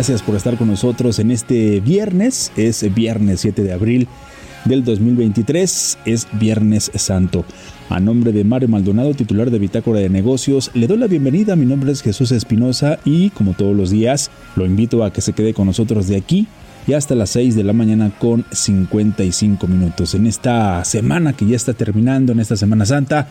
Gracias por estar con nosotros en este viernes. Es viernes 7 de abril del 2023. Es Viernes Santo. A nombre de Mario Maldonado, titular de Bitácora de Negocios, le doy la bienvenida. Mi nombre es Jesús Espinosa y, como todos los días, lo invito a que se quede con nosotros de aquí y hasta las 6 de la mañana con 55 minutos. En esta semana que ya está terminando, en esta Semana Santa,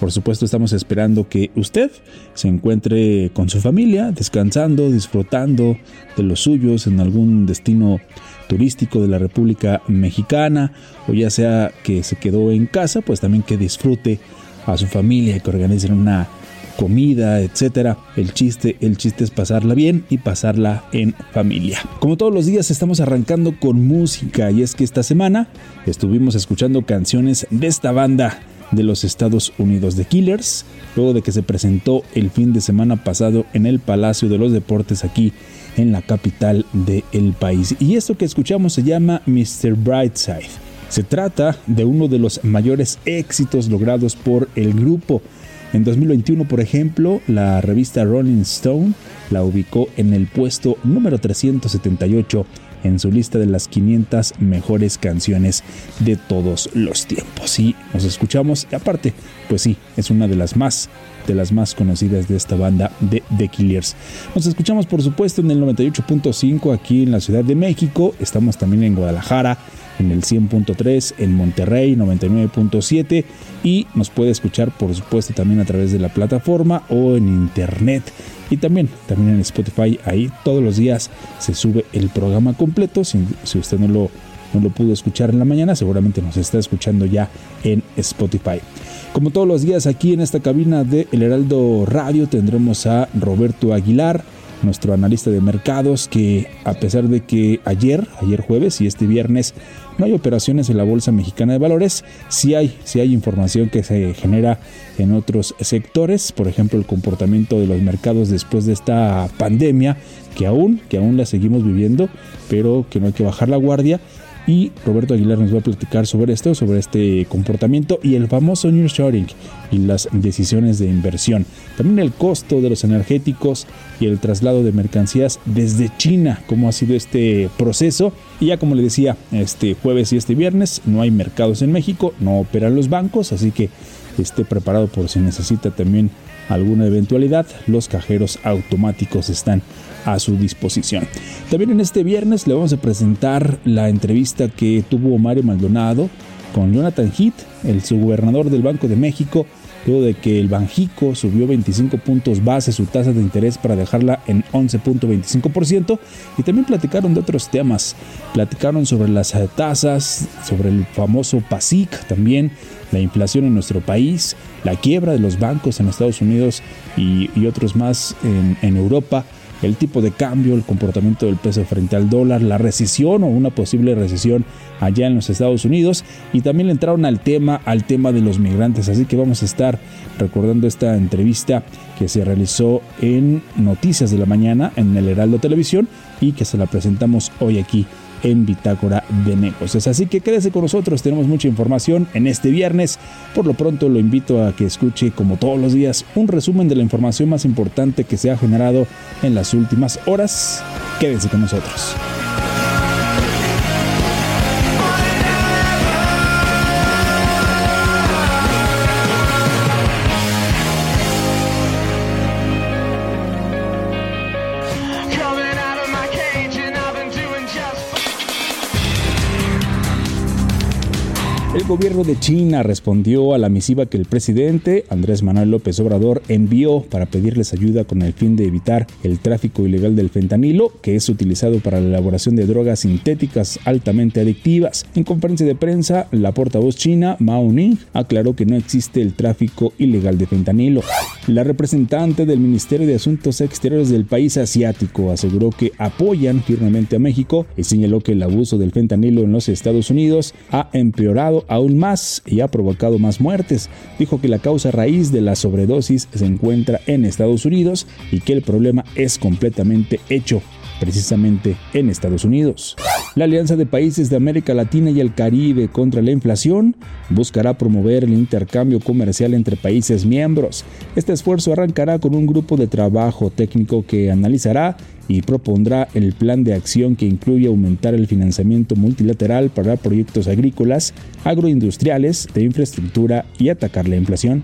por supuesto, estamos esperando que usted se encuentre con su familia, descansando, disfrutando de los suyos en algún destino turístico de la República Mexicana, o ya sea que se quedó en casa, pues también que disfrute a su familia y que organicen una comida, etcétera. El chiste, el chiste es pasarla bien y pasarla en familia. Como todos los días estamos arrancando con música y es que esta semana estuvimos escuchando canciones de esta banda de los Estados Unidos de Killers, luego de que se presentó el fin de semana pasado en el Palacio de los Deportes aquí en la capital del país. Y esto que escuchamos se llama Mr. Brightside. Se trata de uno de los mayores éxitos logrados por el grupo. En 2021, por ejemplo, la revista Rolling Stone la ubicó en el puesto número 378 en su lista de las 500 mejores canciones de todos los tiempos. Y nos escuchamos, y aparte, pues sí, es una de las más de las más conocidas de esta banda de The Killers. Nos escuchamos por supuesto en el 98.5 aquí en la Ciudad de México, estamos también en Guadalajara, en el 100.3, en Monterrey 99.7 y nos puede escuchar por supuesto también a través de la plataforma o en internet y también, también en Spotify. Ahí todos los días se sube el programa completo. Si, si usted no lo, no lo pudo escuchar en la mañana, seguramente nos está escuchando ya en Spotify. Como todos los días aquí en esta cabina de El Heraldo Radio tendremos a Roberto Aguilar nuestro analista de mercados, que a pesar de que ayer, ayer jueves y este viernes no hay operaciones en la Bolsa Mexicana de Valores, sí hay, sí hay información que se genera en otros sectores, por ejemplo el comportamiento de los mercados después de esta pandemia, que aún, que aún la seguimos viviendo, pero que no hay que bajar la guardia y Roberto Aguilar nos va a platicar sobre esto, sobre este comportamiento y el famoso nearshoring y las decisiones de inversión. También el costo de los energéticos y el traslado de mercancías desde China, cómo ha sido este proceso. Y ya como le decía, este jueves y este viernes no hay mercados en México, no operan los bancos, así que esté preparado por si necesita también alguna eventualidad, los cajeros automáticos están a su disposición. También en este viernes le vamos a presentar la entrevista que tuvo Mario Maldonado con Jonathan Heath, el subgobernador del Banco de México, luego de que el Banjico subió 25 puntos base su tasa de interés para dejarla en 11.25% y también platicaron de otros temas, platicaron sobre las tasas, sobre el famoso PASIC también, la inflación en nuestro país, la quiebra de los bancos en Estados Unidos y, otros más en Europa el tipo de cambio, el comportamiento del peso frente al dólar, la recesión o una posible recesión allá en los Estados Unidos. Y también le entraron al tema al tema de los migrantes, así que vamos a estar recordando esta entrevista que se realizó en Noticias de la Mañana en el Heraldo Televisión y que se la presentamos hoy aquí en Bitácora de Negocios. Así que quédese con nosotros, tenemos mucha información en este viernes. Por lo pronto lo invito a que escuche, como todos los días, un resumen de la información más importante que se ha generado en las últimas horas. Quédese con nosotros. El gobierno de China respondió a la misiva que el presidente Andrés Manuel López Obrador envió para pedirles ayuda con el fin de evitar el tráfico ilegal del fentanilo, que es utilizado para la elaboración de drogas sintéticas altamente adictivas. En conferencia de prensa, la portavoz china Mao Ning aclaró que no existe el tráfico ilegal de fentanilo. La representante del Ministerio de Asuntos Exteriores del país asiático aseguró que apoyan firmemente a México y señaló que el abuso del fentanilo en los Estados Unidos ha empeorado aún más y ha provocado más muertes. Dijo que la causa raíz de la sobredosis se encuentra en Estados Unidos y que el problema es completamente hecho precisamente en Estados Unidos. La Alianza de Países de América Latina y el Caribe contra la inflación buscará promover el intercambio comercial entre países miembros. Este esfuerzo arrancará con un grupo de trabajo técnico que analizará y propondrá el plan de acción que incluye aumentar el financiamiento multilateral para proyectos agrícolas, agroindustriales, de infraestructura y atacar la inflación.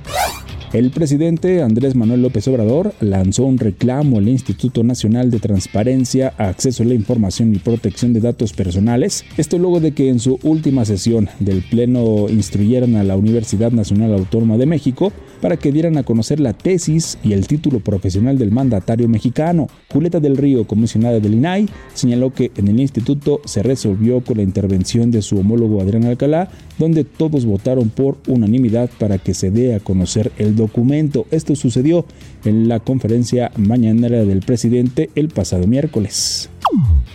El presidente Andrés Manuel López Obrador lanzó un reclamo al Instituto Nacional de Transparencia, Acceso a la Información y Protección de Datos Personales, esto luego de que en su última sesión del Pleno instruyeran a la Universidad Nacional Autónoma de México para que dieran a conocer la tesis y el título profesional del mandatario mexicano. Julieta del Río, comisionada del INAI, señaló que en el instituto se resolvió con la intervención de su homólogo Adrián Alcalá, donde todos votaron por unanimidad para que se dé a conocer el documento. Esto sucedió en la conferencia mañanera del presidente el pasado miércoles.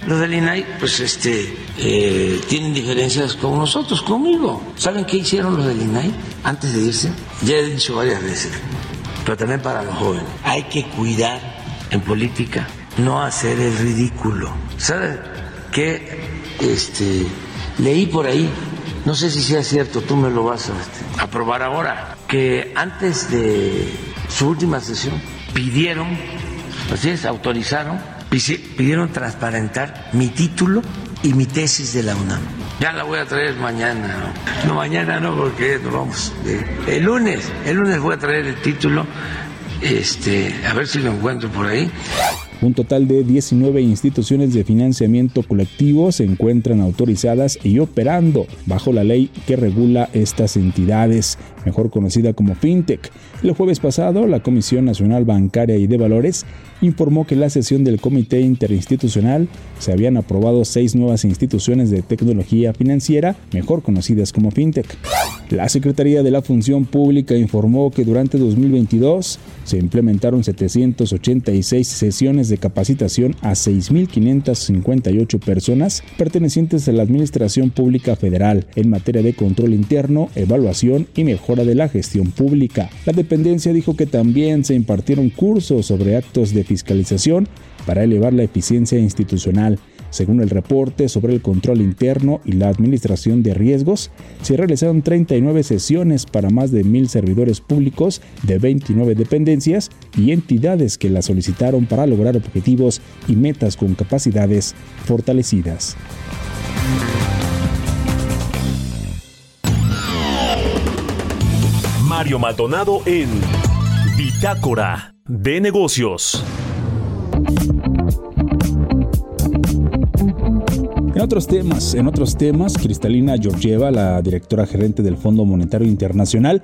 Los del INAI, pues este, eh, tienen diferencias con nosotros, conmigo. ¿Saben qué hicieron los del INAI antes de irse? Ya he dicho varias veces, pero también para los jóvenes. Hay que cuidar en política, no hacer el ridículo. ¿Saben qué? Este, leí por ahí, no sé si sea cierto, tú me lo vas a este, aprobar ahora, que antes de su última sesión pidieron, así es, autorizaron pidieron transparentar mi título y mi tesis de la UNAM. Ya la voy a traer mañana. No, mañana no, porque nos vamos. El lunes, el lunes voy a traer el título. Este, a ver si lo encuentro por ahí. Un total de 19 instituciones de financiamiento colectivo se encuentran autorizadas y operando bajo la ley que regula estas entidades, mejor conocida como FinTech. El jueves pasado, la Comisión Nacional Bancaria y de Valores informó que en la sesión del Comité Interinstitucional se habían aprobado seis nuevas instituciones de tecnología financiera, mejor conocidas como FinTech. La Secretaría de la Función Pública informó que durante 2022 se implementaron 786 sesiones de capacitación a 6.558 personas pertenecientes a la Administración Pública Federal en materia de control interno, evaluación y mejora de la gestión pública. La dependencia dijo que también se impartieron cursos sobre actos de fiscalización para elevar la eficiencia institucional según el reporte sobre el control interno y la administración de riesgos, se realizaron 39 sesiones para más de mil servidores públicos de 29 dependencias y entidades que la solicitaron para lograr objetivos y metas con capacidades fortalecidas. Mario Maldonado en Bitácora de Negocios. En otros temas, en otros temas, Cristalina Georgieva, la directora gerente del Fondo Monetario Internacional,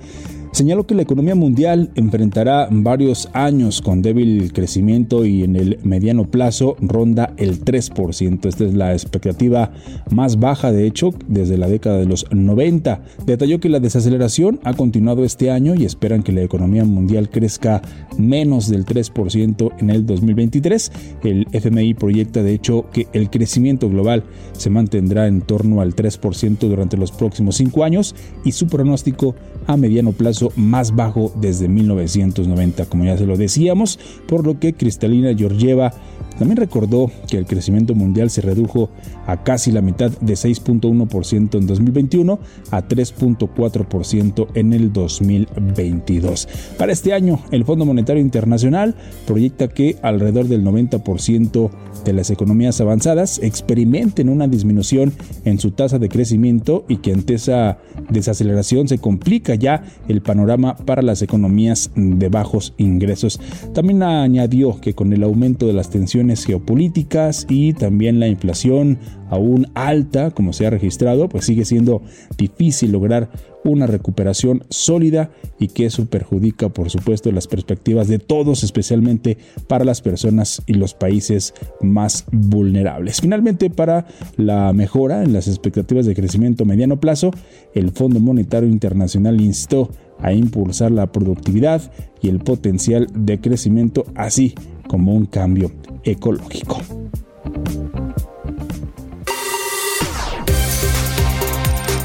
señaló que la economía mundial enfrentará varios años con débil crecimiento y en el mediano plazo ronda el 3%. Esta es la expectativa más baja, de hecho, desde la década de los 90. Detalló que la desaceleración ha continuado este año y esperan que la economía mundial crezca menos del 3% en el 2023. El FMI proyecta, de hecho, que el crecimiento global se mantendrá en torno al 3% durante los próximos cinco años y su pronóstico a mediano plazo más bajo desde 1990, como ya se lo decíamos, por lo que Cristalina Georgieva también recordó que el crecimiento mundial se redujo a casi la mitad de 6.1% en 2021 a 3.4% en el 2022. Para este año, el Fondo Monetario Internacional proyecta que alrededor del 90% de las economías avanzadas experimenten una disminución en su tasa de crecimiento y que ante esa desaceleración se complica ya el panorama para las economías de bajos ingresos. También añadió que con el aumento de las geopolíticas y también la inflación aún alta, como se ha registrado, pues sigue siendo difícil lograr una recuperación sólida y que eso perjudica, por supuesto, las perspectivas de todos, especialmente para las personas y los países más vulnerables. Finalmente, para la mejora en las expectativas de crecimiento a mediano plazo, el Fondo Monetario Internacional instó a impulsar la productividad y el potencial de crecimiento, así como un cambio ecológico.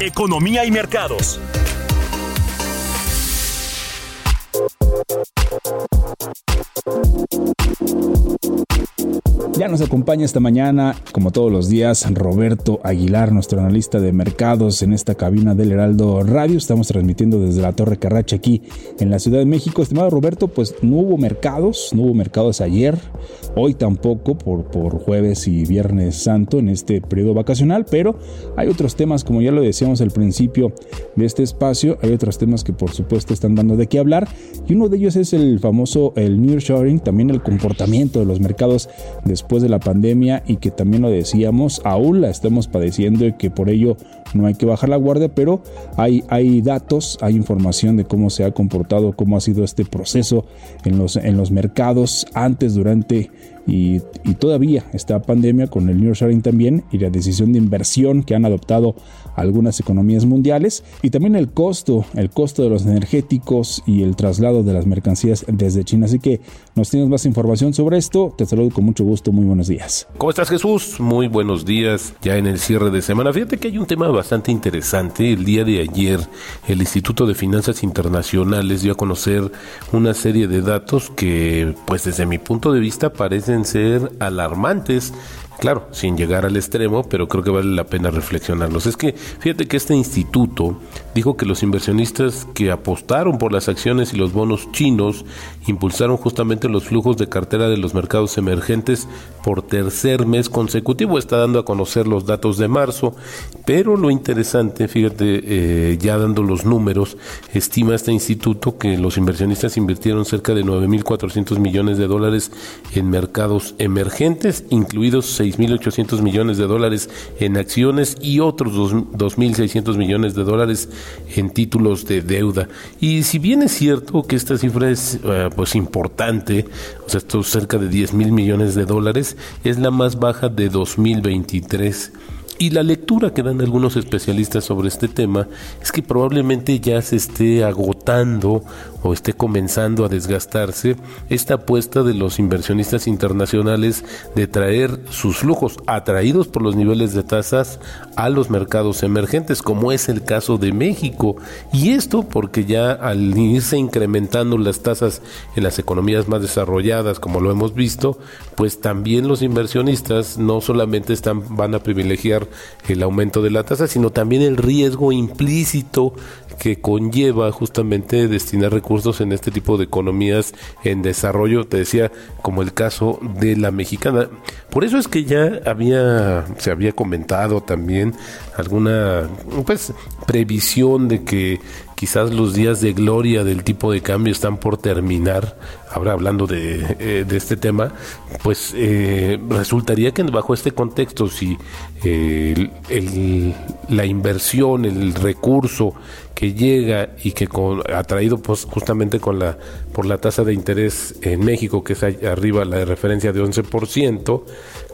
Economía y mercados. Ya nos acompaña esta mañana, como todos los días, Roberto Aguilar, nuestro analista de mercados en esta cabina del Heraldo Radio. Estamos transmitiendo desde la Torre Carracha aquí en la Ciudad de México. Estimado Roberto, pues no hubo mercados, no hubo mercados ayer, hoy tampoco por, por jueves y viernes santo en este periodo vacacional, pero hay otros temas, como ya lo decíamos al principio de este espacio, hay otros temas que por supuesto están dando de qué hablar y uno de ellos es el famoso el nearshoring, también el comportamiento de los mercados después de la pandemia y que también lo decíamos, aún la estamos padeciendo y que por ello no hay que bajar la guardia, pero hay, hay datos, hay información de cómo se ha comportado, cómo ha sido este proceso en los, en los mercados antes, durante y, todavía esta pandemia con el nearshoring también y la decisión de inversión que han adoptado algunas economías mundiales y también el costo, el costo de los energéticos y el traslado de las mercancías desde China. Así que nos tienes más información sobre esto. Te saludo con mucho gusto. Muy buenos días. ¿Cómo estás Jesús? Muy buenos días. Ya en el cierre de semana. Fíjate que hay un tema bastante interesante. El día de ayer el Instituto de Finanzas Internacionales dio a conocer una serie de datos que pues desde mi punto de vista parecen ser alarmantes Claro, sin llegar al extremo, pero creo que vale la pena reflexionarlos. Es que fíjate que este instituto dijo que los inversionistas que apostaron por las acciones y los bonos chinos impulsaron justamente los flujos de cartera de los mercados emergentes por tercer mes consecutivo. Está dando a conocer los datos de marzo, pero lo interesante, fíjate, eh, ya dando los números, estima este instituto que los inversionistas invirtieron cerca de 9.400 millones de dólares en mercados emergentes, incluidos 6.800 millones de dólares en acciones y otros 2.600 millones de dólares en títulos de deuda. Y si bien es cierto que esta cifra es eh, pues importante, o sea, esto cerca de 10 mil millones de dólares, es la más baja de 2023. Y la lectura que dan algunos especialistas sobre este tema es que probablemente ya se esté agotando o esté comenzando a desgastarse esta apuesta de los inversionistas internacionales de traer sus flujos atraídos por los niveles de tasas a los mercados emergentes, como es el caso de México. Y esto porque ya al irse incrementando las tasas en las economías más desarrolladas, como lo hemos visto, pues también los inversionistas no solamente están, van a privilegiar el aumento de la tasa, sino también el riesgo implícito que conlleva justamente destinar recursos en este tipo de economías en desarrollo, te decía, como el caso de la mexicana. Por eso es que ya había, se había comentado también alguna, pues, previsión de que quizás los días de gloria del tipo de cambio están por terminar, ahora hablando de, eh, este tema, pues eh, resultaría que bajo este contexto, si eh, la inversión, el recurso que llega y que con, atraído pues justamente con la por la tasa de interés en México que es arriba la de referencia de 11%,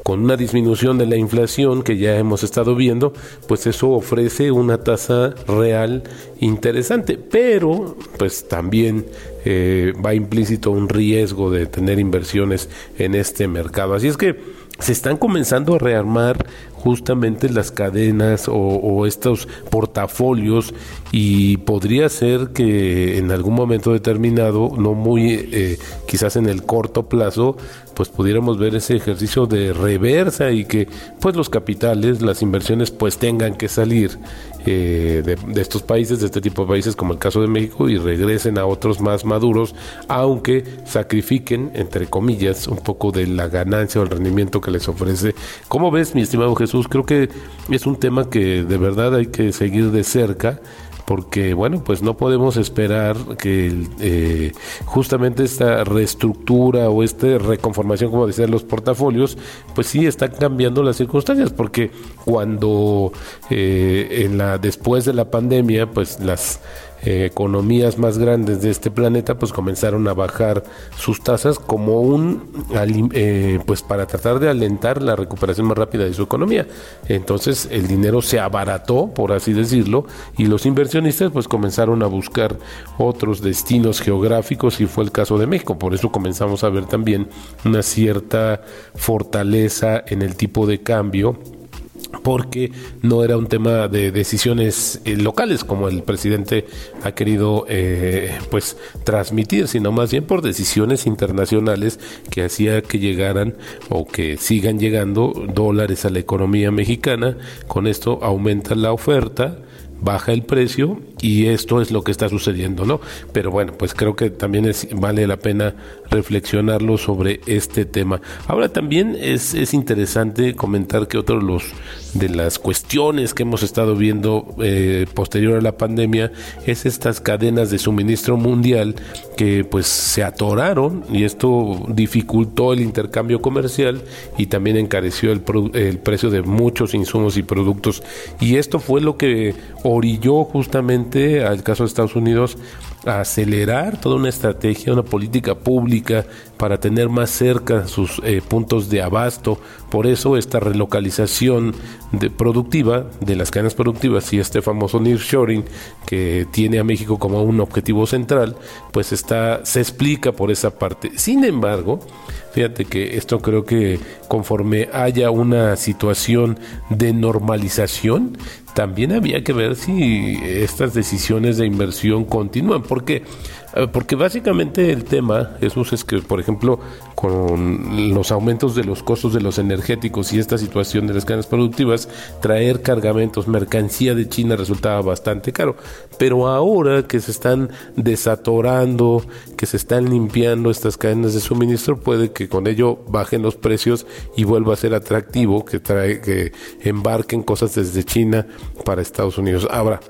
con una disminución de la inflación que ya hemos estado viendo, pues eso ofrece una tasa real interesante, pero pues también eh, va implícito un riesgo de tener inversiones en este mercado. Así es que se están comenzando a rearmar justamente las cadenas o, estos portafolios y podría ser que en algún momento determinado, no muy eh, quizás en el corto plazo, pues pudiéramos ver ese ejercicio de reversa y que pues los capitales, las inversiones pues tengan que salir eh, de, estos países, de este tipo de países como el caso de México y regresen a otros más maduros, aunque sacrifiquen, entre comillas, un poco de la ganancia o el rendimiento que les ofrece. ¿Cómo ves, mi estimado Jesús? Creo que es un tema que de verdad hay que seguir de cerca porque bueno, pues no podemos esperar que eh, justamente esta reestructura o esta reconformación, como decían los portafolios, pues sí están cambiando las circunstancias, porque cuando eh, en la después de la pandemia, pues las eh, economías más grandes de este planeta pues comenzaron a bajar sus tasas como un eh, pues para tratar de alentar la recuperación más rápida de su economía. Entonces el dinero se abarató por así decirlo y los inversionistas pues comenzaron a buscar otros destinos geográficos y fue el caso de México. Por eso comenzamos a ver también una cierta fortaleza en el tipo de cambio porque no era un tema de decisiones eh, locales como el presidente ha querido eh, pues transmitir, sino más bien por decisiones internacionales que hacía que llegaran o que sigan llegando dólares a la economía mexicana. Con esto aumenta la oferta baja el precio y esto es lo que está sucediendo, ¿no? Pero bueno, pues creo que también es, vale la pena reflexionarlo sobre este tema. Ahora también es, es interesante comentar que otro de los de las cuestiones que hemos estado viendo eh, posterior a la pandemia es estas cadenas de suministro mundial que pues se atoraron y esto dificultó el intercambio comercial y también encareció el, el precio de muchos insumos y productos y esto fue lo que orilló justamente al caso de Estados Unidos a acelerar toda una estrategia, una política pública para tener más cerca sus eh, puntos de abasto. Por eso esta relocalización de productiva de las cadenas productivas y este famoso nearshoring que tiene a México como un objetivo central, pues está se explica por esa parte. Sin embargo, Fíjate que esto creo que conforme haya una situación de normalización, también había que ver si estas decisiones de inversión continúan, porque porque básicamente el tema, Jesús, es que, por ejemplo, con los aumentos de los costos de los energéticos y esta situación de las cadenas productivas, traer cargamentos, mercancía de China resultaba bastante caro. Pero ahora que se están desatorando, que se están limpiando estas cadenas de suministro, puede que con ello bajen los precios y vuelva a ser atractivo que, trae, que embarquen cosas desde China para Estados Unidos. Ahora,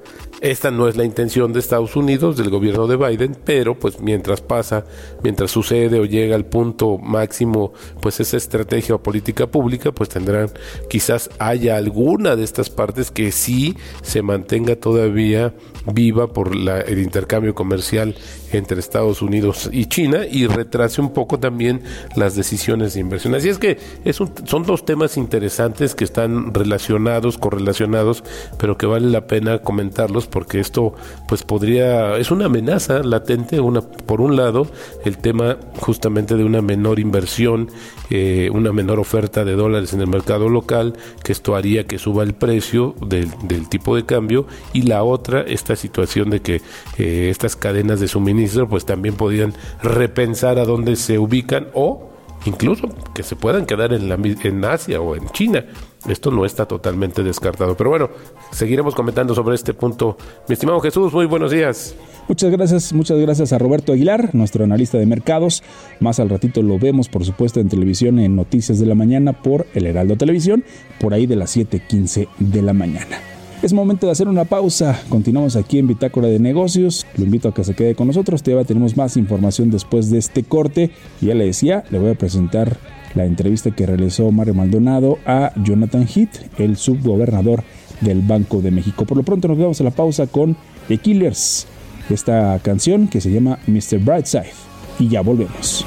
esta no es la intención de Estados Unidos, del gobierno de Biden, pero pues mientras pasa, mientras sucede o llega al punto máximo, pues esa estrategia o política pública, pues tendrán, quizás haya alguna de estas partes que sí se mantenga todavía viva por la, el intercambio comercial entre Estados Unidos y China y retrase un poco también las decisiones de inversión. Así es que es son dos temas interesantes que están relacionados, correlacionados, pero que vale la pena comentarlos porque esto pues podría, es una amenaza latente, una, por un lado, el tema justamente de una menor inversión, eh, una menor oferta de dólares en el mercado local, que esto haría que suba el precio del, del tipo de cambio, y la otra, esta situación de que eh, estas cadenas de suministro pues también podían repensar a dónde se ubican o incluso que se puedan quedar en, la, en Asia o en China. Esto no está totalmente descartado. Pero bueno, seguiremos comentando sobre este punto. Mi estimado Jesús, muy buenos días. Muchas gracias, muchas gracias a Roberto Aguilar, nuestro analista de mercados. Más al ratito lo vemos, por supuesto, en televisión en Noticias de la Mañana por El Heraldo Televisión, por ahí de las 7:15 de la mañana. Es momento de hacer una pausa. Continuamos aquí en Bitácora de Negocios. Lo invito a que se quede con nosotros. Todavía tenemos más información después de este corte. Ya le decía, le voy a presentar la entrevista que realizó Mario Maldonado a Jonathan Heath, el subgobernador del Banco de México. Por lo pronto nos vamos a la pausa con The Killers, esta canción que se llama Mr. Brightside. Y ya volvemos.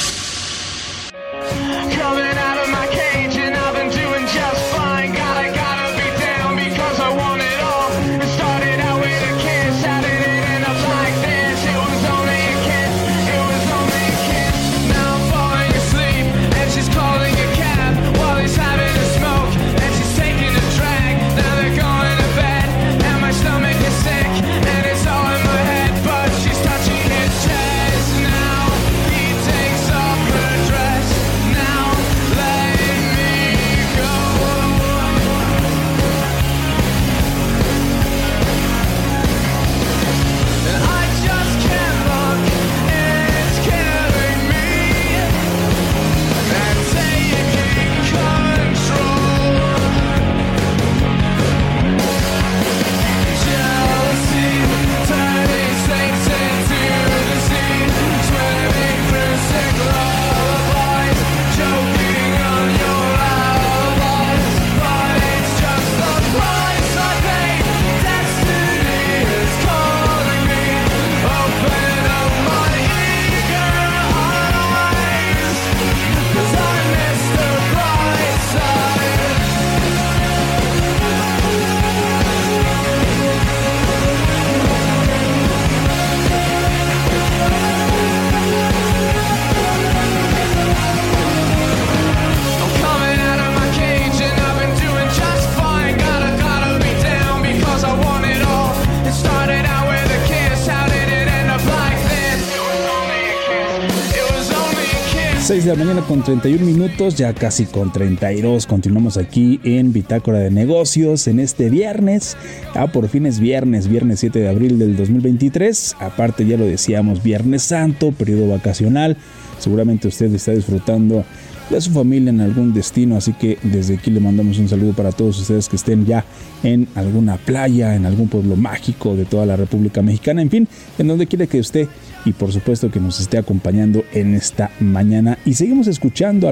Con 31 minutos, ya casi con 32. Continuamos aquí en Bitácora de Negocios en este viernes. Ah, por fin es viernes, viernes 7 de abril del 2023. Aparte, ya lo decíamos, Viernes Santo, periodo vacacional. Seguramente usted está disfrutando de su familia en algún destino, así que desde aquí le mandamos un saludo para todos ustedes que estén ya en alguna playa, en algún pueblo mágico de toda la República Mexicana, en fin, en donde quiera que esté y por supuesto que nos esté acompañando en esta mañana. Y seguimos escuchando a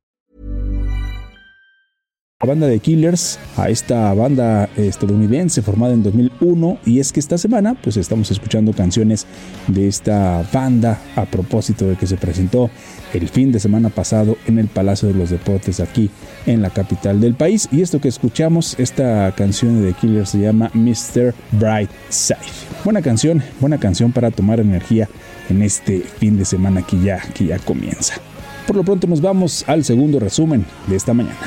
La banda de Killers, a esta banda estadounidense formada en 2001 y es que esta semana pues estamos escuchando canciones de esta banda a propósito de que se presentó el fin de semana pasado en el Palacio de los Deportes aquí en la capital del país y esto que escuchamos, esta canción de Killers se llama Mr. Brightside. Buena canción, buena canción para tomar energía en este fin de semana que ya, que ya comienza. Por lo pronto nos vamos al segundo resumen de esta mañana.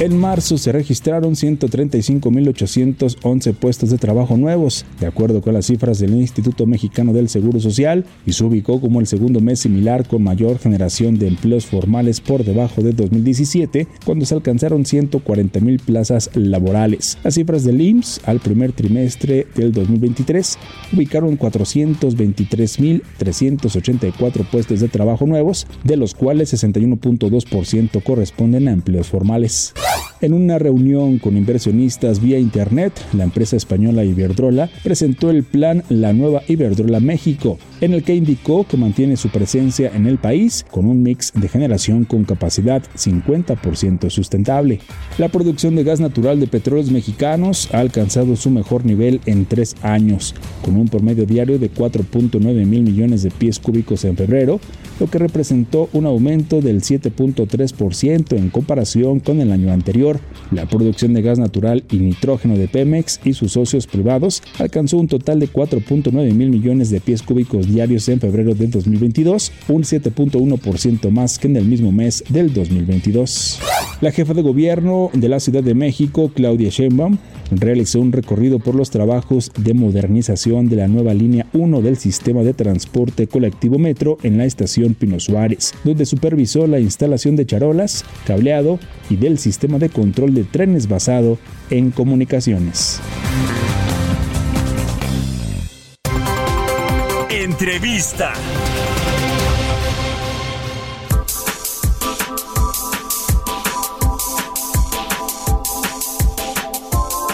En marzo se registraron 135.811 puestos de trabajo nuevos, de acuerdo con las cifras del Instituto Mexicano del Seguro Social, y se ubicó como el segundo mes similar con mayor generación de empleos formales por debajo de 2017, cuando se alcanzaron 140.000 plazas laborales. Las cifras del IMSS al primer trimestre del 2023 ubicaron 423.384 puestos de trabajo nuevos, de los cuales 61.2% corresponden a empleos formales. En una reunión con inversionistas vía internet, la empresa española Iberdrola presentó el plan La Nueva Iberdrola México, en el que indicó que mantiene su presencia en el país con un mix de generación con capacidad 50% sustentable. La producción de gas natural de petróleos mexicanos ha alcanzado su mejor nivel en tres años, con un promedio diario de 4.9 mil millones de pies cúbicos en febrero, lo que representó un aumento del 7.3% en comparación con el año anterior. La producción de gas natural y nitrógeno de Pemex y sus socios privados alcanzó un total de 4.9 mil millones de pies cúbicos diarios en febrero del 2022, un 7.1% más que en el mismo mes del 2022. La jefa de gobierno de la Ciudad de México, Claudia Sheinbaum, realizó un recorrido por los trabajos de modernización de la nueva línea 1 del sistema de transporte colectivo metro en la estación Pino Suárez, donde supervisó la instalación de charolas, cableado y del sistema de control de trenes basado en comunicaciones. Entrevista.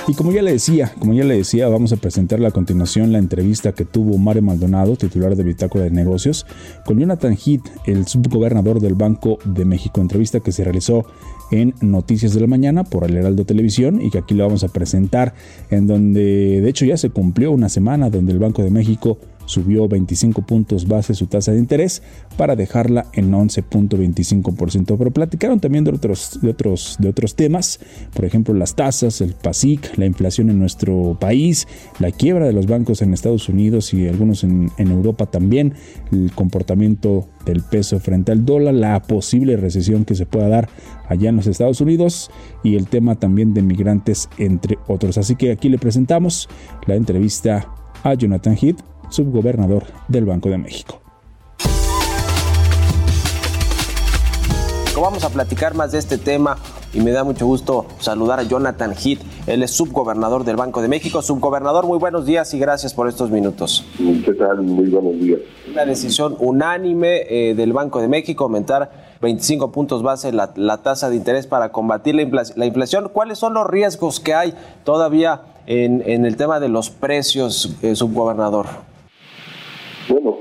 Y como ya le decía, como ya le decía, vamos a presentarle a continuación la entrevista que tuvo Mario Maldonado, titular de Bitácora de Negocios, con Jonathan Heath, el subgobernador del Banco de México. Entrevista que se realizó en Noticias de la Mañana por el Heraldo Televisión y que aquí le vamos a presentar, en donde de hecho ya se cumplió una semana donde el Banco de México subió 25 puntos base su tasa de interés para dejarla en 11.25%. Pero platicaron también de otros, de, otros, de otros temas, por ejemplo las tasas, el PASIC, la inflación en nuestro país, la quiebra de los bancos en Estados Unidos y algunos en, en Europa también, el comportamiento del peso frente al dólar, la posible recesión que se pueda dar allá en los Estados Unidos y el tema también de migrantes, entre otros. Así que aquí le presentamos la entrevista a Jonathan Heath, subgobernador del Banco de México. Vamos a platicar más de este tema y me da mucho gusto saludar a Jonathan Heath. Él es subgobernador del Banco de México. Subgobernador, muy buenos días y gracias por estos minutos. ¿Qué tal? Muy buenos días. Una decisión unánime eh, del Banco de México aumentar 25 puntos base la, la tasa de interés para combatir la, infla- la inflación. ¿Cuáles son los riesgos que hay todavía en, en el tema de los precios, eh, subgobernador? Bueno,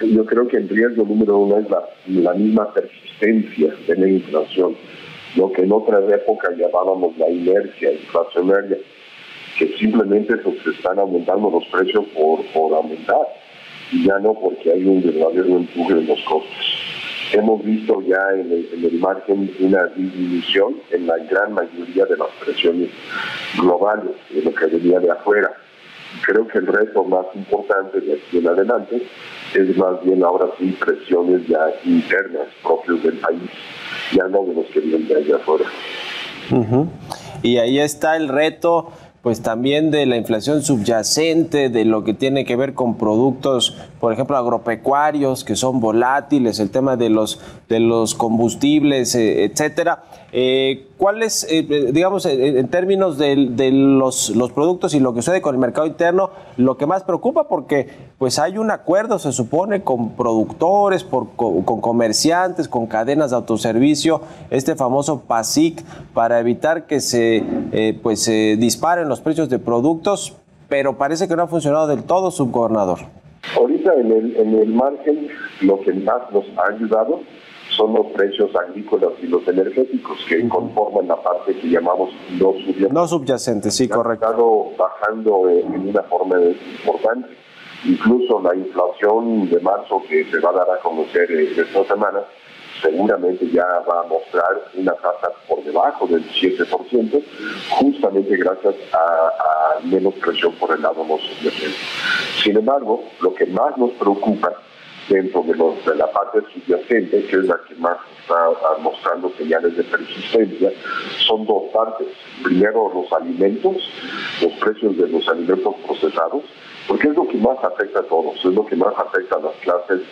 yo creo que el riesgo número uno es la, la misma persistencia de la inflación, lo que en otras épocas llamábamos la inercia inflacionaria, que simplemente se están aumentando los precios por, por aumentar, y ya no porque hay un verdadero empuje en los costos. Hemos visto ya en el, en el margen una disminución en la gran mayoría de las presiones globales, de lo que venía de afuera. Creo que el reto más importante de aquí en adelante es más bien ahora sí presiones ya internas propios del país, ya no de los que vienen de allá afuera. Y ahí está el reto, pues también de la inflación subyacente, de lo que tiene que ver con productos, por ejemplo, agropecuarios que son volátiles, el tema de los de los combustibles, eh, etcétera. Eh, ¿Cuál es, eh, eh, digamos, en, términos de, los, los productos y lo que sucede con el mercado interno, lo que más preocupa? Porque pues hay un acuerdo, se supone, con productores, con, comerciantes, con cadenas de autoservicio, este famoso PASIC, para evitar que se pues, disparen los precios de productos, pero parece que no ha funcionado del todo, subgobernador. Ahorita en el, en el margen lo que más nos ha ayudado son los precios agrícolas y los energéticos que conforman la parte que llamamos no subyacente. No subyacente, sí, correcto. Ha estado bajando en una forma importante. Incluso la inflación de marzo que se va a dar a conocer eh, esta semana seguramente ya va a mostrar una tasa por debajo del 7%, justamente gracias a, menos presión por el lado subyacente. Sin embargo, lo que más nos preocupa dentro de, de la parte subyacente, que es la que más está ah, mostrando señales de persistencia, son dos partes. Primero, los alimentos, los precios de los alimentos procesados, porque es lo que más afecta a todos, es lo que más afecta a las clases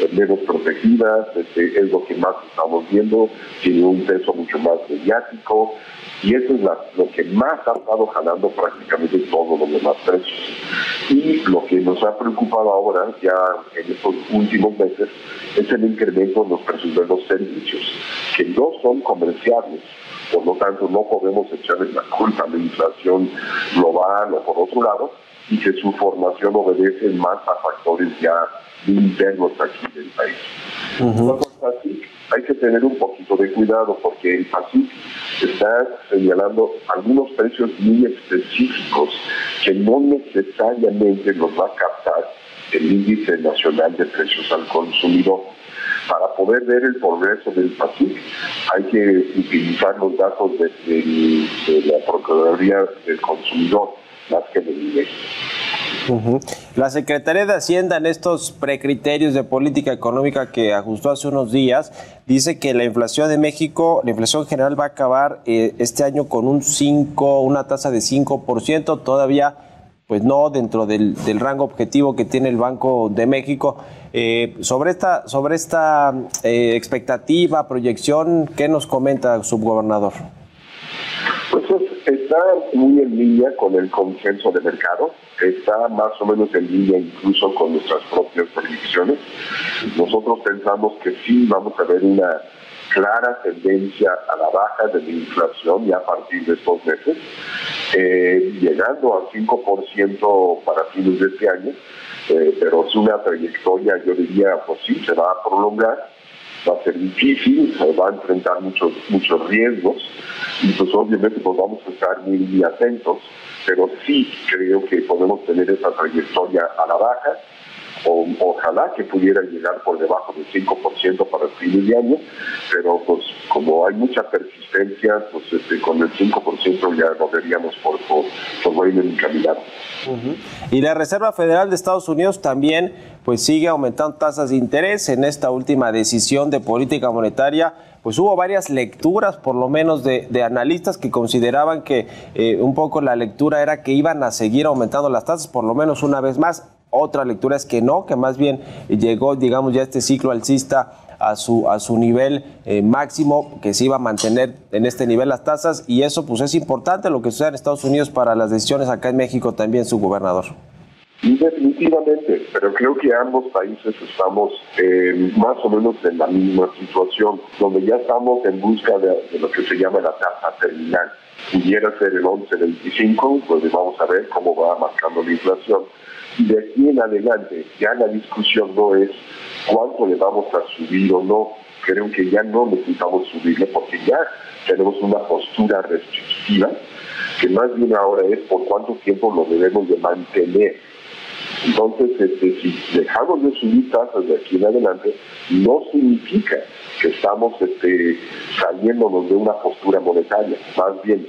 eh, menos protegidas, este, es lo que más estamos viendo, tiene un peso mucho más mediático, y eso es lo que más ha estado jalando prácticamente todos los demás precios. Y lo que nos ha preocupado ahora, ya en estos últimos meses, es el incremento en los precios de los servicios, que no son comerciables. Por lo tanto, no podemos echarle la culpa a la inflación global o por otro lado, y que su formación obedece más a factores ya internos aquí del país. El PASIC, hay que tener un poquito de cuidado porque el PASIC está señalando algunos precios muy específicos que no necesariamente los va a captar el índice nacional de precios al consumidor. Para poder ver el progreso del PASIC hay que utilizar los datos de, de- de la Procuraduría del Consumidor más que. Ujú. La Secretaría de Hacienda en estos precriterios de política económica que ajustó hace unos días dice que la inflación de México, la inflación general va a acabar eh, este año con un 5, una tasa de 5%, todavía pues no dentro del, rango objetivo que tiene el Banco de México. Eh, sobre esta, sobre esta eh, expectativa, proyección, ¿qué nos comenta, subgobernador? Pues es- está muy en línea con el consenso de mercado, está más o menos en línea incluso con nuestras propias predicciones. Nosotros pensamos que sí vamos a ver una clara tendencia a la baja de la inflación ya a partir de estos meses, eh, llegando al 5% para fines de este año, eh, pero es una trayectoria, yo diría, pues sí, se va a prolongar va a ser difícil, va a enfrentar muchos muchos riesgos y pues obviamente pues vamos a estar muy, muy atentos, pero sí creo que podemos tener esa trayectoria a la baja, o, ojalá que pudiera llegar por debajo del 5% para el fin de año, pero pues como hay mucha persistencia, pues este, con el 5% ya lo veríamos por, por, por buen encaminado. Y la Reserva Federal de Estados Unidos también pues sigue aumentando tasas de interés en esta última decisión de política monetaria. Pues hubo varias lecturas, por lo menos de, de analistas que consideraban que eh, un poco la lectura era que iban a seguir aumentando las tasas, por lo menos una vez más. Otra lectura es que no, que más bien llegó, digamos, ya este ciclo alcista a su, a su nivel eh, máximo, que se iba a mantener en este nivel las tasas, y eso pues es importante lo que sucede en Estados Unidos para las decisiones acá en México también, su gobernador. Definitivamente, pero creo que ambos países estamos eh, más o menos en la misma situación, donde ya estamos en busca de, de lo que se llama la tasa terminal. Pudiera ser el 11.25, pues vamos a ver cómo va marcando la inflación. Y de aquí en adelante, ya la discusión no es cuánto le vamos a subir o no. Creo que ya no necesitamos subirle porque ya tenemos una postura restrictiva que más bien ahora es por cuánto tiempo lo debemos de mantener. Entonces, este, si dejamos de subir tasas de aquí en adelante, no significa que estamos este, saliéndonos de una postura monetaria. Más bien,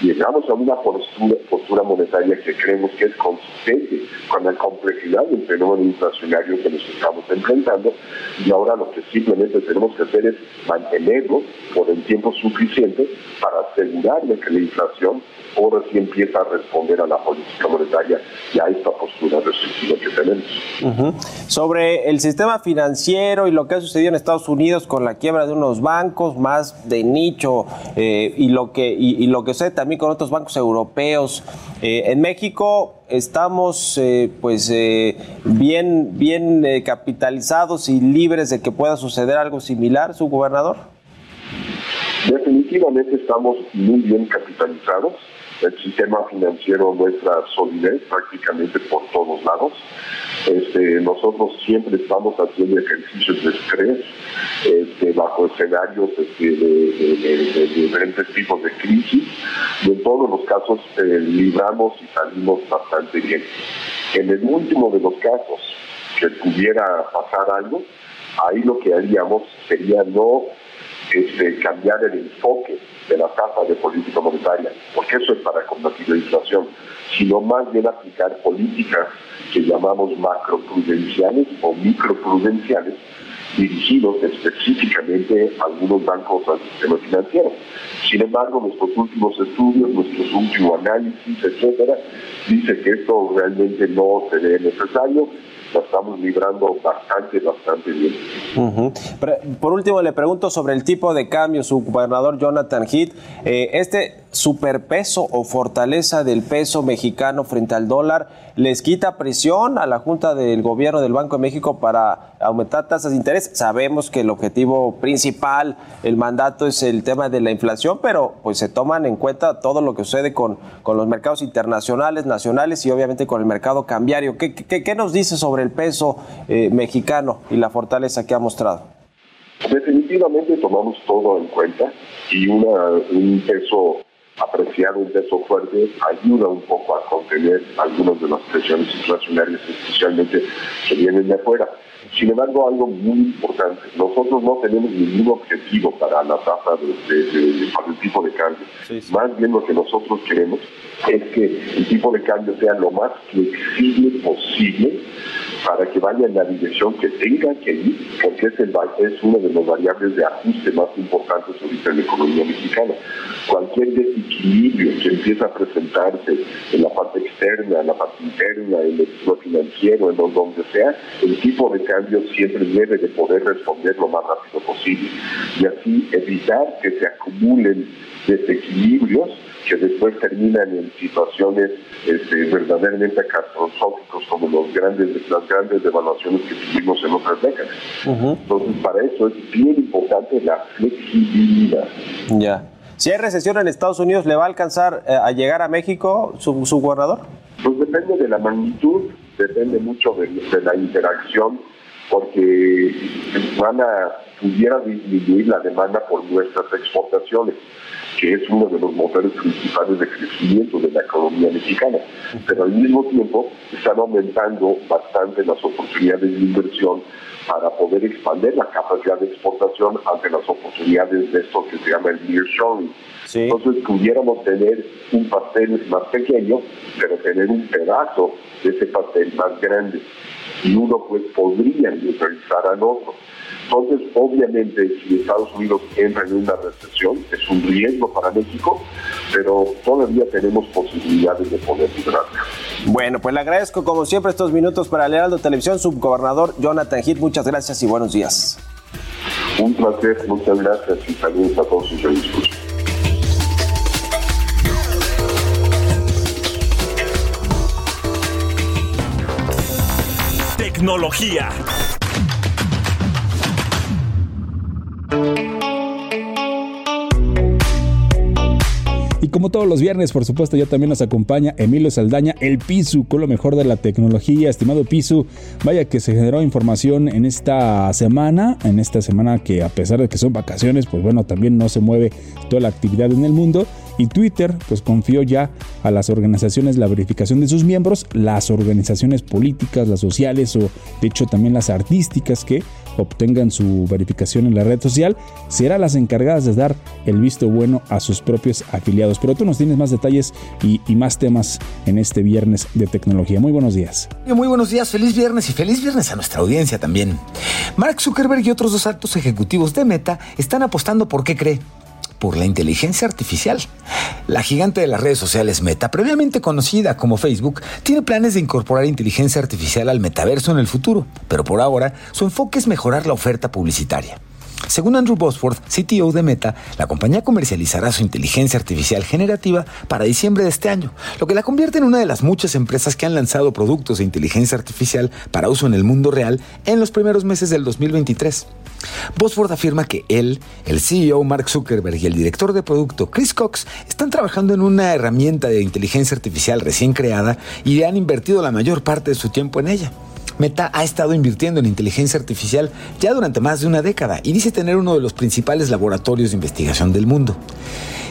llegamos a una postura, postura monetaria que creemos que es consistente con la complejidad del fenómeno inflacionario que nos estamos enfrentando y ahora lo que simplemente tenemos que hacer es mantenerlo por el tiempo suficiente para asegurarle que la inflación ahora sí empieza a responder a la política monetaria y a esta postura restrictiva que tenemos. Ujú. Sobre el sistema financiero y lo que ha sucedido en Estados Unidos con la quiebra de unos bancos más de nicho eh, y lo que y, y lo que sucede también con otros bancos europeos. Eh, en México estamos eh, pues eh, bien bien capitalizados y libres de que pueda suceder algo similar, su gobernador. Definitivamente estamos muy bien capitalizados. El sistema financiero muestra solidez prácticamente por todos lados. Este, nosotros siempre estamos haciendo ejercicios de estrés este, bajo escenarios este, de, de- de- de diferentes tipos de crisis en todos los casos eh, libramos y salimos bastante bien. En el último de los casos que pudiera pasar algo, ahí lo que haríamos sería no este, cambiar el enfoque de la tasa de política monetaria, porque eso es para combatir la inflación, sino más bien aplicar políticas que llamamos macroprudenciales o microprudenciales, dirigidos específicamente a algunos bancos al sistema financiero. Sin embargo, nuestros últimos estudios, nuestros últimos análisis, etcétera, dice que esto realmente no se ve necesario, la estamos librando bastante, bastante bien. Por último, le pregunto sobre el tipo de cambio, su gobernador Jonathan Heath. Eh, este superpeso o fortaleza del peso mexicano frente al dólar, ¿les quita presión a la Junta del Gobierno del Banco de México para aumentar tasas de interés. Sabemos que el objetivo principal, el mandato es el tema de la inflación, pero pues se toman en cuenta todo lo que sucede con, con los mercados internacionales, nacionales y obviamente con el mercado cambiario. ¿Qué, qué, qué nos dice sobre el peso eh, mexicano y la fortaleza que ha mostrado? Definitivamente tomamos todo en cuenta y una, un peso apreciado, un peso fuerte, ayuda un poco a contener algunas de las presiones inflacionarias, especialmente que vienen de afuera. Sin embargo, algo muy importante, nosotros no tenemos ningún objetivo para la tasa de, de, de, para el tipo de cambio. Más bien lo que nosotros queremos es que el tipo de cambio sea lo más flexible posible para que vaya en la dirección que tenga que ir, porque es, el, es una de las variables de ajuste más importantes ahorita en la economía mexicana. Cualquier desequilibrio que empieza a presentarse en la parte externa, en la parte interna, en el sector financiero, en donde sea, el tipo de cambio siempre debe de poder responder lo más rápido posible y así evitar que se acumulen desequilibrios que después terminan en situaciones este, verdaderamente catastróficos como los grandes, las grandes devaluaciones que tuvimos en otras décadas. Entonces, para eso es bien importante la flexibilidad. Ya. Si hay recesión en Estados Unidos, ¿le va a alcanzar eh, a llegar a México su, su gobernador? Pues depende de la magnitud, depende mucho de, de la interacción, porque van a, pudiera disminuir la demanda por nuestras exportaciones que es uno de los motores principales de crecimiento de la economía mexicana. Pero al mismo tiempo están aumentando bastante las oportunidades de inversión para poder expandir la capacidad de exportación ante las oportunidades de esto que se llama el nearshoring. Sí. Entonces pudiéramos tener un pastel más pequeño, pero tener un pedazo de ese pastel más grande. Y uno pues podría neutralizar al otro. Entonces, obviamente, si Estados Unidos entra en una recesión, es un riesgo para México, pero todavía tenemos posibilidades de poder librarla. Bueno, pues le agradezco como siempre estos minutos para el Heraldo Televisión, subgobernador Jonathan Heath. Muchas gracias y buenos días. Un placer, muchas gracias y saludos a todos sus amigos. Tecnología. Y como todos los viernes, por supuesto, ya también nos acompaña Emilio Saldaña, el Pisu, con lo mejor de la tecnología. Estimado Pisu, vaya que se generó información en esta semana, en esta semana que a pesar de que son vacaciones, pues bueno, también no se mueve toda la actividad en el mundo. Y Twitter, pues confió ya a las organizaciones la verificación de sus miembros, las organizaciones políticas, las sociales o de hecho también las artísticas que obtengan su verificación en la red social, serán las encargadas de dar el visto bueno a sus propios afiliados. Pero tú nos tienes más detalles y, más temas en este viernes de tecnología. Muy buenos días. Muy buenos días, feliz viernes y feliz viernes a nuestra audiencia también. Mark Zuckerberg y otros dos altos ejecutivos de Meta están apostando por qué cree por la inteligencia artificial. La gigante de las redes sociales Meta, previamente conocida como Facebook, tiene planes de incorporar inteligencia artificial al metaverso en el futuro, pero por ahora su enfoque es mejorar la oferta publicitaria. Según Andrew Bosworth, CTO de Meta, la compañía comercializará su inteligencia artificial generativa para diciembre de este año, lo que la convierte en una de las muchas empresas que han lanzado productos de inteligencia artificial para uso en el mundo real en los primeros meses del 2023. Bosworth afirma que él, el CEO Mark Zuckerberg y el director de producto Chris Cox están trabajando en una herramienta de inteligencia artificial recién creada y han invertido la mayor parte de su tiempo en ella. Meta ha estado invirtiendo en inteligencia artificial ya durante más de una década y dice tener uno de los principales laboratorios de investigación del mundo.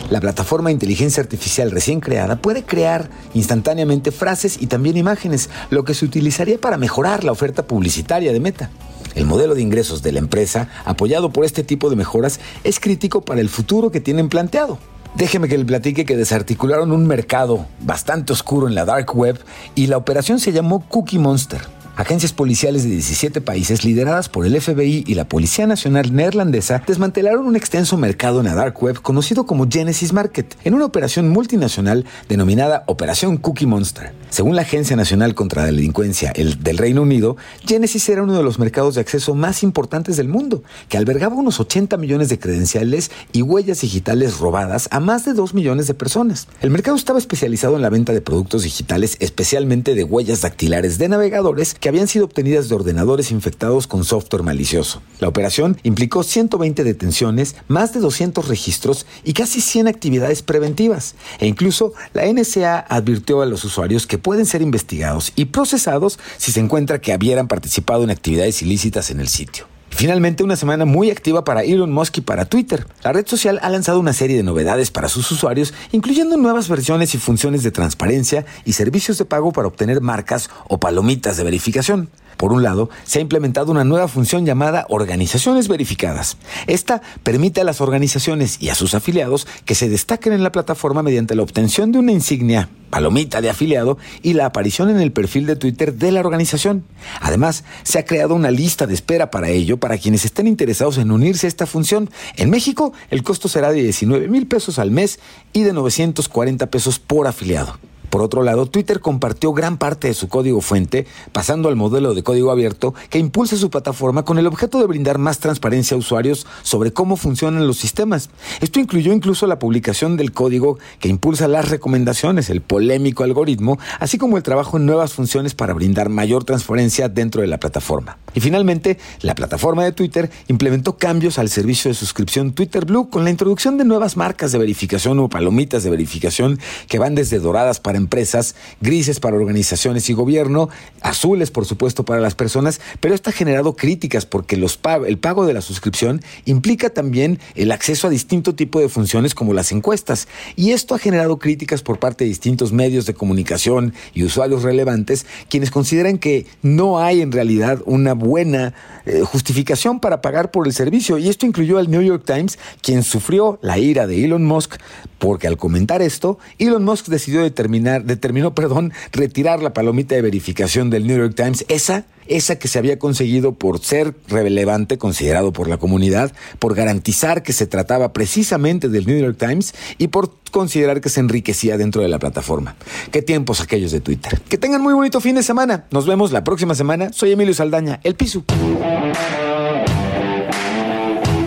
La plataforma de inteligencia artificial recién creada puede crear instantáneamente frases y también imágenes, lo que se utilizaría para mejorar la oferta publicitaria de Meta. El modelo de ingresos de la empresa, apoyado por este tipo de mejoras, es crítico para el futuro que tienen planteado. Déjeme que le platique que desarticularon un mercado bastante oscuro en la dark web y la operación se llamó Cookie Monster. Agencias policiales de 17 países lideradas por el FBI y la Policía Nacional Neerlandesa desmantelaron un extenso mercado en la dark web conocido como Genesis Market en una operación multinacional denominada Operación Cookie Monster. Según la Agencia Nacional contra la Delincuencia el del Reino Unido, Genesis era uno de los mercados de acceso más importantes del mundo, que albergaba unos 80 millones de credenciales y huellas digitales robadas a más de 2 millones de personas. El mercado estaba especializado en la venta de productos digitales, especialmente de huellas dactilares de navegadores que habían sido obtenidas de ordenadores infectados con software malicioso. La operación implicó 120 detenciones, más de 200 registros y casi 100 actividades preventivas. E incluso la NSA advirtió a los usuarios que pueden ser investigados y procesados si se encuentra que hubieran participado en actividades ilícitas en el sitio. Finalmente, una semana muy activa para Elon Musk y para Twitter. La red social ha lanzado una serie de novedades para sus usuarios, incluyendo nuevas versiones y funciones de transparencia y servicios de pago para obtener marcas o palomitas de verificación. Por un lado, se ha implementado una nueva función llamada organizaciones verificadas. Esta permite a las organizaciones y a sus afiliados que se destaquen en la plataforma mediante la obtención de una insignia palomita de afiliado y la aparición en el perfil de Twitter de la organización. Además, se ha creado una lista de espera para ello para quienes estén interesados en unirse a esta función. En México, el costo será de 19 mil pesos al mes y de 940 pesos por afiliado. Por otro lado, Twitter compartió gran parte de su código fuente, pasando al modelo de código abierto que impulsa su plataforma con el objeto de brindar más transparencia a usuarios sobre cómo funcionan los sistemas. Esto incluyó incluso la publicación del código que impulsa las recomendaciones, el polémico algoritmo, así como el trabajo en nuevas funciones para brindar mayor transparencia dentro de la plataforma. Y finalmente, la plataforma de Twitter implementó cambios al servicio de suscripción Twitter Blue con la introducción de nuevas marcas de verificación o palomitas de verificación que van desde doradas para empresas, grises para organizaciones y gobierno, azules por supuesto para las personas, pero esto ha generado críticas porque los el pago de la suscripción implica también el acceso a distinto tipo de funciones como las encuestas. Y esto ha generado críticas por parte de distintos medios de comunicación y usuarios relevantes quienes consideran que no hay en realidad una buena eh, justificación para pagar por el servicio. Y esto incluyó al New York Times quien sufrió la ira de Elon Musk porque al comentar esto Elon Musk decidió determinar determinó perdón retirar la palomita de verificación del New York Times esa esa que se había conseguido por ser relevante, considerado por la comunidad, por garantizar que se trataba precisamente del New York Times y por considerar que se enriquecía dentro de la plataforma. Qué tiempos aquellos de Twitter. Que tengan muy bonito fin de semana. Nos vemos la próxima semana. Soy Emilio Saldaña, El Piso.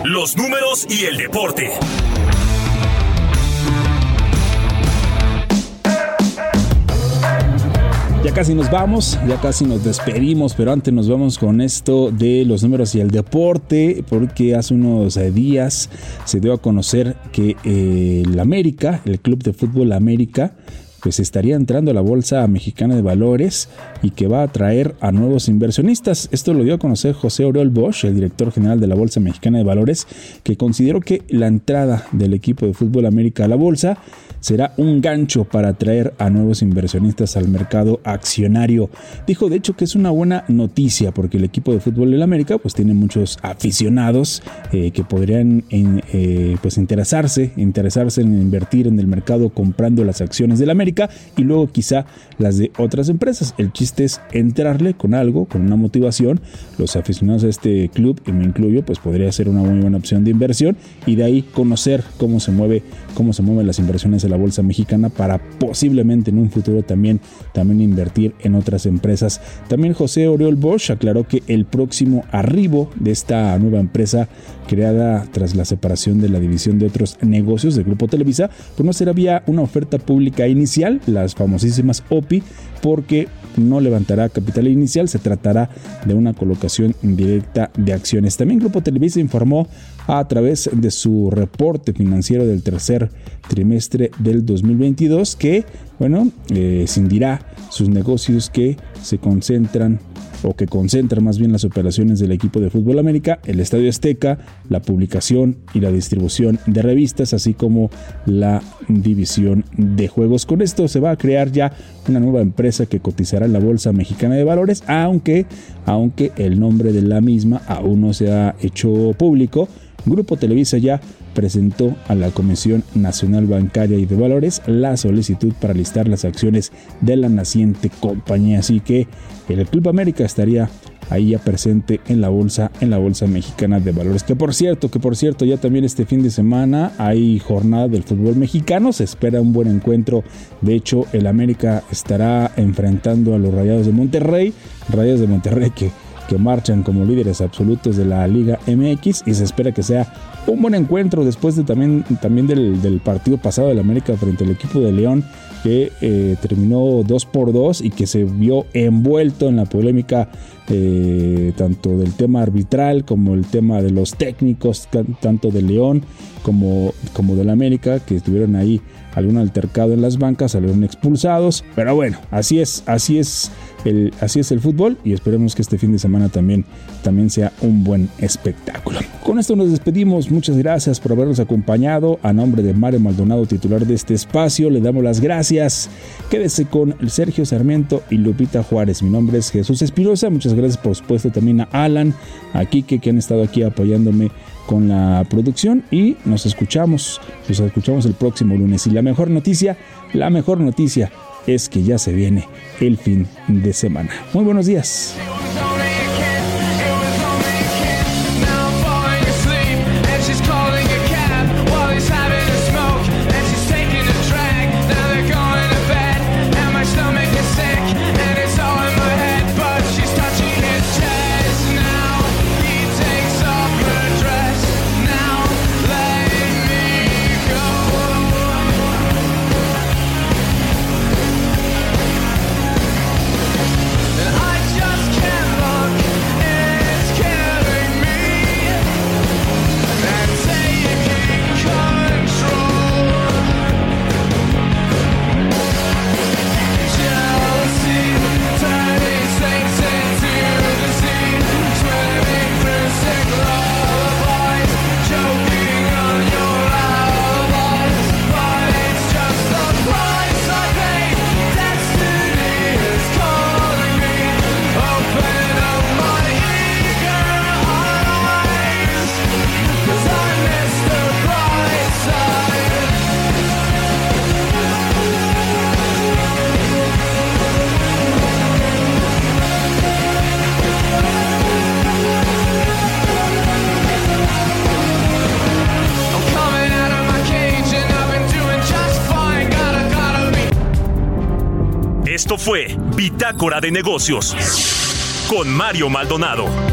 Los números y el deporte. Ya casi nos vamos, ya casi nos despedimos, pero antes nos vamos con esto de los números y el deporte, porque hace unos eh, días se dio a conocer que eh, el América, el Club de Fútbol América, pues estaría entrando a la Bolsa Mexicana de Valores y que va a atraer a nuevos inversionistas. Esto lo dio a conocer José Oriol Bosch, el director general de la Bolsa Mexicana de Valores, que consideró que la entrada del equipo de Fútbol América a la bolsa será un gancho para atraer a nuevos inversionistas al mercado accionario. Dijo de hecho que es una buena noticia porque el equipo de fútbol del América pues tiene muchos aficionados eh, que podrían eh, pues interesarse, interesarse en invertir en el mercado comprando las acciones del América y luego quizá las de otras empresas. El chiste es entrarle con algo, con una motivación. Los aficionados a este club, y me incluyo, pues podría ser una muy buena opción de inversión y de ahí conocer cómo se mueve, cómo se mueven las inversiones de la bolsa mexicana para posiblemente en un futuro también, también invertir en otras empresas. También José Oriol Bosch aclaró que el próximo arribo de esta nueva empresa creada tras la separación de la división de otros negocios del Grupo Televisa, pues no será vía una oferta pública inicial, las famosísimas OPI, porque no levantará capital inicial, se tratará de una colocación directa de acciones. También Grupo Televisa informó a través de su reporte financiero del tercer trimestre del 2022 que, bueno, eh, cindirá sus negocios que se concentran o que concentra más bien las operaciones del equipo de Fútbol América, el Estadio Azteca, la publicación y la distribución de revistas, así como la división de juegos. Con esto se va a crear ya una nueva empresa que cotizará en la Bolsa Mexicana de Valores, aunque, aunque el nombre de la misma aún no se ha hecho público. Grupo Televisa ya presentó a la Comisión Nacional Bancaria y de Valores la solicitud para listar las acciones de la naciente compañía. Así que el Club América estaría ahí ya presente en la bolsa, en la bolsa mexicana de valores. Que por cierto, que por cierto, ya también este fin de semana hay jornada del fútbol mexicano, se espera un buen encuentro. De hecho, el América estará enfrentando a los Rayados de Monterrey, Rayados de Monterrey que que marchan como líderes absolutos de la Liga MX y se espera que sea un buen encuentro después de también, también del, partido pasado del América frente al equipo de León que eh, terminó 2 por 2 y que se vio envuelto en la polémica eh, tanto del tema arbitral como el tema de los técnicos, tanto de León como, como del América, que estuvieron ahí algún altercado en las bancas, salieron expulsados. Pero bueno, así es, así es el, así es el fútbol y esperemos que este fin de semana también, también sea un buen espectáculo. Con esto nos despedimos, muchas gracias por habernos acompañado. A nombre de Mario Maldonado, titular de este espacio, le damos las gracias. Quédese con Sergio Sarmiento y Lupita Juárez. Mi nombre es Jesús Espinosa, muchas gracias por supuesto también a Alan, a Kike que han estado aquí apoyándome con la producción y nos escuchamos, nos escuchamos el próximo lunes. Y la mejor noticia, la mejor noticia es que ya se viene el fin de semana. Muy buenos días. Bitácora de Negocios con Mario Maldonado.